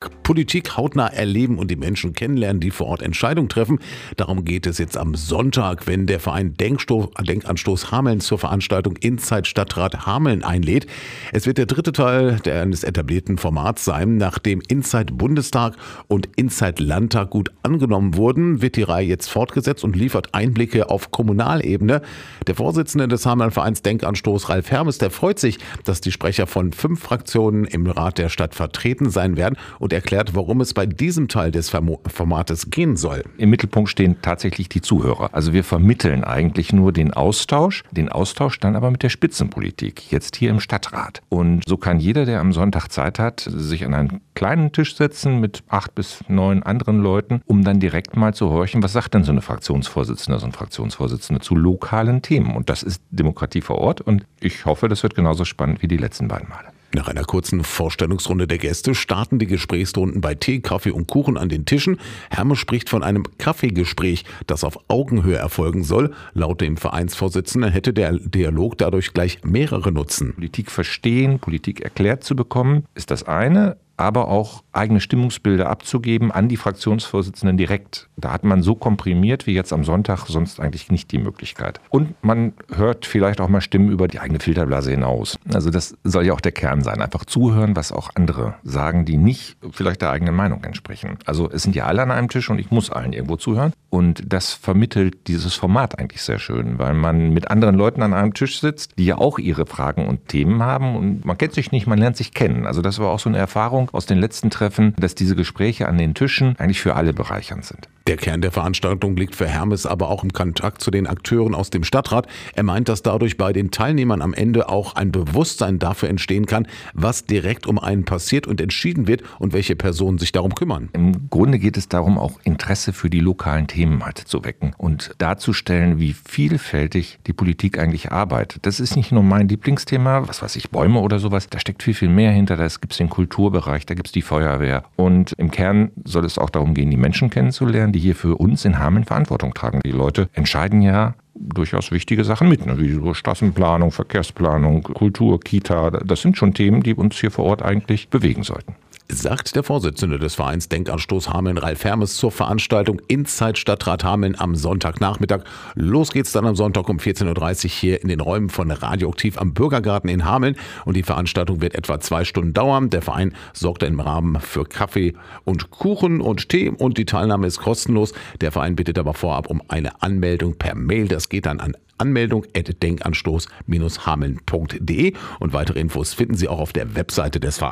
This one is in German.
К Politik hautnah erleben und die Menschen kennenlernen, die vor Ort Entscheidungen treffen. Darum geht es jetzt am Sonntag, wenn der Verein Denkstoß, Denkanstoß Hameln zur Veranstaltung Inside Stadtrat Hameln einlädt. Es wird der dritte Teil eines etablierten Formats sein. Nachdem Inside Bundestag und Inside Landtag gut angenommen wurden, wird die Reihe jetzt fortgesetzt und liefert Einblicke auf Kommunalebene. Der Vorsitzende des Hameln Vereins Denkanstoß, Ralf Hermes, der freut sich, dass die Sprecher von fünf Fraktionen im Rat der Stadt vertreten sein werden und erklärt, erklärt, worum es bei diesem Teil des Formates gehen soll. Im Mittelpunkt stehen tatsächlich die Zuhörer. Also wir vermitteln eigentlich nur den Austausch, den Austausch dann aber mit der Spitzenpolitik, jetzt hier im Stadtrat. Und so kann jeder, der am Sonntag Zeit hat, sich an einen kleinen Tisch setzen mit acht bis neun anderen Leuten, um dann direkt mal zu horchen, was sagt denn so eine Fraktionsvorsitzende, so ein Fraktionsvorsitzende zu lokalen Themen. Und das ist Demokratie vor Ort und ich hoffe, das wird genauso spannend wie die letzten beiden Male. Nach einer kurzen Vorstellungsrunde der Gäste starten die Gesprächsrunden bei Tee, Kaffee und Kuchen an den Tischen. Hermes spricht von einem Kaffeegespräch, das auf Augenhöhe erfolgen soll. Laut dem Vereinsvorsitzenden hätte der Dialog dadurch gleich mehrere Nutzen. Politik verstehen, Politik erklärt zu bekommen, ist das eine aber auch eigene Stimmungsbilder abzugeben an die Fraktionsvorsitzenden direkt. Da hat man so komprimiert wie jetzt am Sonntag sonst eigentlich nicht die Möglichkeit. Und man hört vielleicht auch mal Stimmen über die eigene Filterblase hinaus. Also das soll ja auch der Kern sein. Einfach zuhören, was auch andere sagen, die nicht vielleicht der eigenen Meinung entsprechen. Also es sind ja alle an einem Tisch und ich muss allen irgendwo zuhören. Und das vermittelt dieses Format eigentlich sehr schön, weil man mit anderen Leuten an einem Tisch sitzt, die ja auch ihre Fragen und Themen haben. Und man kennt sich nicht, man lernt sich kennen. Also das war auch so eine Erfahrung, aus den letzten Treffen, dass diese Gespräche an den Tischen eigentlich für alle bereichernd sind. Der Kern der Veranstaltung liegt für Hermes aber auch im Kontakt zu den Akteuren aus dem Stadtrat. Er meint, dass dadurch bei den Teilnehmern am Ende auch ein Bewusstsein dafür entstehen kann, was direkt um einen passiert und entschieden wird und welche Personen sich darum kümmern. Im Grunde geht es darum, auch Interesse für die lokalen Themen halt zu wecken und darzustellen, wie vielfältig die Politik eigentlich arbeitet. Das ist nicht nur mein Lieblingsthema, was weiß ich, Bäume oder sowas. Da steckt viel, viel mehr hinter. Da gibt es den Kulturbereich, da gibt es die Feuerwehr. Und im Kern soll es auch darum gehen, die Menschen kennenzulernen, die hier für uns in Hameln Verantwortung tragen. Die Leute entscheiden ja durchaus wichtige Sachen mit, ne? wie so Straßenplanung, Verkehrsplanung, Kultur, Kita. Das sind schon Themen, die uns hier vor Ort eigentlich bewegen sollten sagt der Vorsitzende des Vereins Denkanstoß Hameln, Ralf Hermes, zur Veranstaltung Inside Stadtrat Hameln am Sonntagnachmittag. Los geht's dann am Sonntag um 14.30 Uhr hier in den Räumen von Radioaktiv am Bürgergarten in Hameln und die Veranstaltung wird etwa zwei Stunden dauern. Der Verein sorgt im Rahmen für Kaffee und Kuchen und Tee und die Teilnahme ist kostenlos. Der Verein bittet aber vorab um eine Anmeldung per Mail. Das geht dann an Anmeldung at denkanstoß-hameln.de und weitere Infos finden Sie auch auf der Webseite des Vereins.